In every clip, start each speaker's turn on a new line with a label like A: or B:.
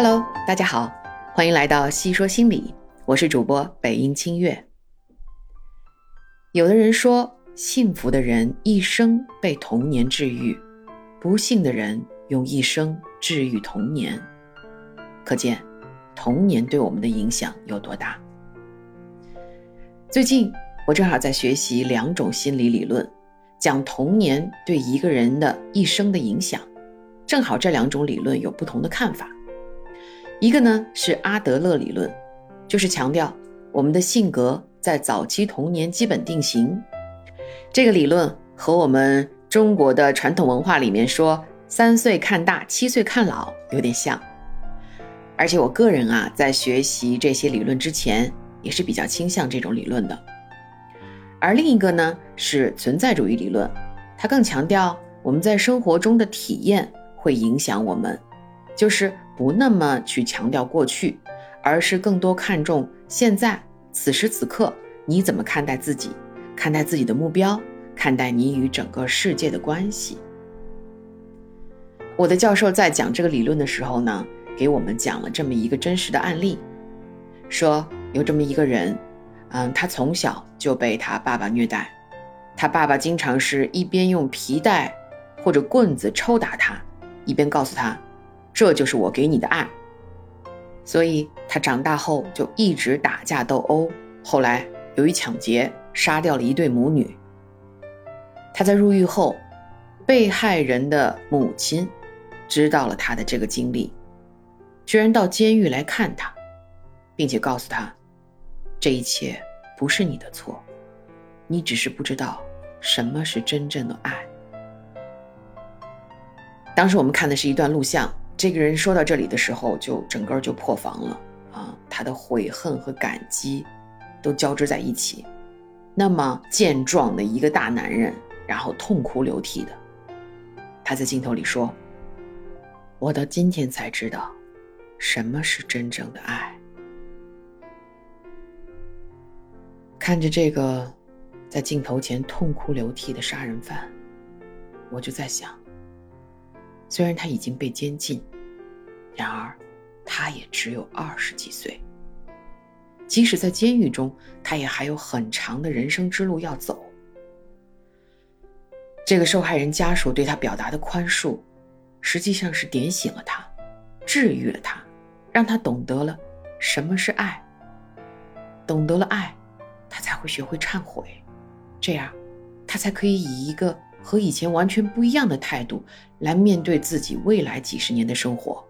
A: Hello，大家好，欢迎来到细说心理，我是主播北音清月。有的人说，幸福的人一生被童年治愈，不幸的人用一生治愈童年。可见，童年对我们的影响有多大。最近，我正好在学习两种心理理论，讲童年对一个人的一生的影响。正好这两种理论有不同的看法。一个呢是阿德勒理论，就是强调我们的性格在早期童年基本定型。这个理论和我们中国的传统文化里面说“三岁看大，七岁看老”有点像。而且我个人啊，在学习这些理论之前，也是比较倾向这种理论的。而另一个呢是存在主义理论，它更强调我们在生活中的体验。会影响我们，就是不那么去强调过去，而是更多看重现在此时此刻你怎么看待自己，看待自己的目标，看待你与整个世界的关系。我的教授在讲这个理论的时候呢，给我们讲了这么一个真实的案例，说有这么一个人，嗯，他从小就被他爸爸虐待，他爸爸经常是一边用皮带或者棍子抽打他。一边告诉他，这就是我给你的爱。所以他长大后就一直打架斗殴，后来由于抢劫杀掉了一对母女。他在入狱后，被害人的母亲知道了他的这个经历，居然到监狱来看他，并且告诉他，这一切不是你的错，你只是不知道什么是真正的爱。当时我们看的是一段录像，这个人说到这里的时候，就整个就破防了啊！他的悔恨和感激都交织在一起。那么健壮的一个大男人，然后痛哭流涕的，他在镜头里说：“我到今天才知道，什么是真正的爱。”看着这个在镜头前痛哭流涕的杀人犯，我就在想。虽然他已经被监禁，然而他也只有二十几岁。即使在监狱中，他也还有很长的人生之路要走。这个受害人家属对他表达的宽恕，实际上是点醒了他，治愈了他，让他懂得了什么是爱。懂得了爱，他才会学会忏悔，这样，他才可以以一个。和以前完全不一样的态度来面对自己未来几十年的生活。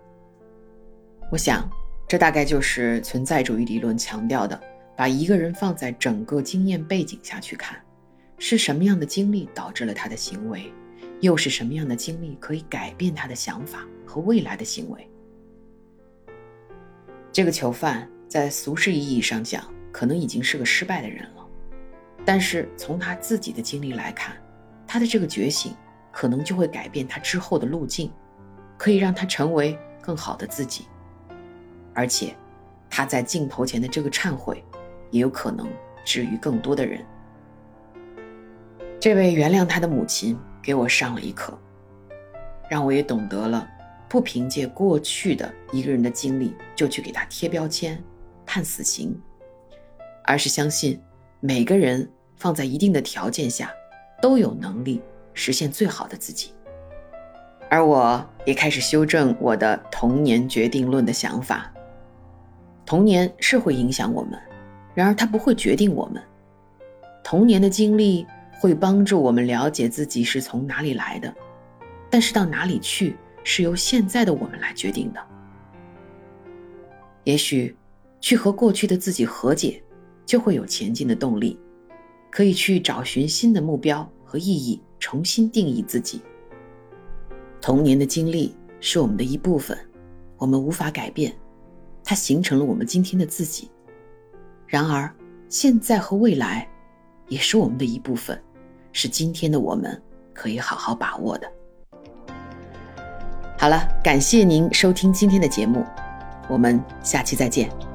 A: 我想，这大概就是存在主义理论强调的：把一个人放在整个经验背景下去看，是什么样的经历导致了他的行为，又是什么样的经历可以改变他的想法和未来的行为。这个囚犯在俗世意义上讲，可能已经是个失败的人了，但是从他自己的经历来看，他的这个觉醒，可能就会改变他之后的路径，可以让他成为更好的自己。而且，他在镜头前的这个忏悔，也有可能治愈更多的人。这位原谅他的母亲给我上了一课，让我也懂得了，不凭借过去的一个人的经历就去给他贴标签、判死刑，而是相信每个人放在一定的条件下。都有能力实现最好的自己，而我也开始修正我的童年决定论的想法。童年是会影响我们，然而它不会决定我们。童年的经历会帮助我们了解自己是从哪里来的，但是到哪里去是由现在的我们来决定的。也许去和过去的自己和解，就会有前进的动力。可以去找寻新的目标和意义，重新定义自己。童年的经历是我们的一部分，我们无法改变，它形成了我们今天的自己。然而，现在和未来也是我们的一部分，是今天的我们可以好好把握的。好了，感谢您收听今天的节目，我们下期再见。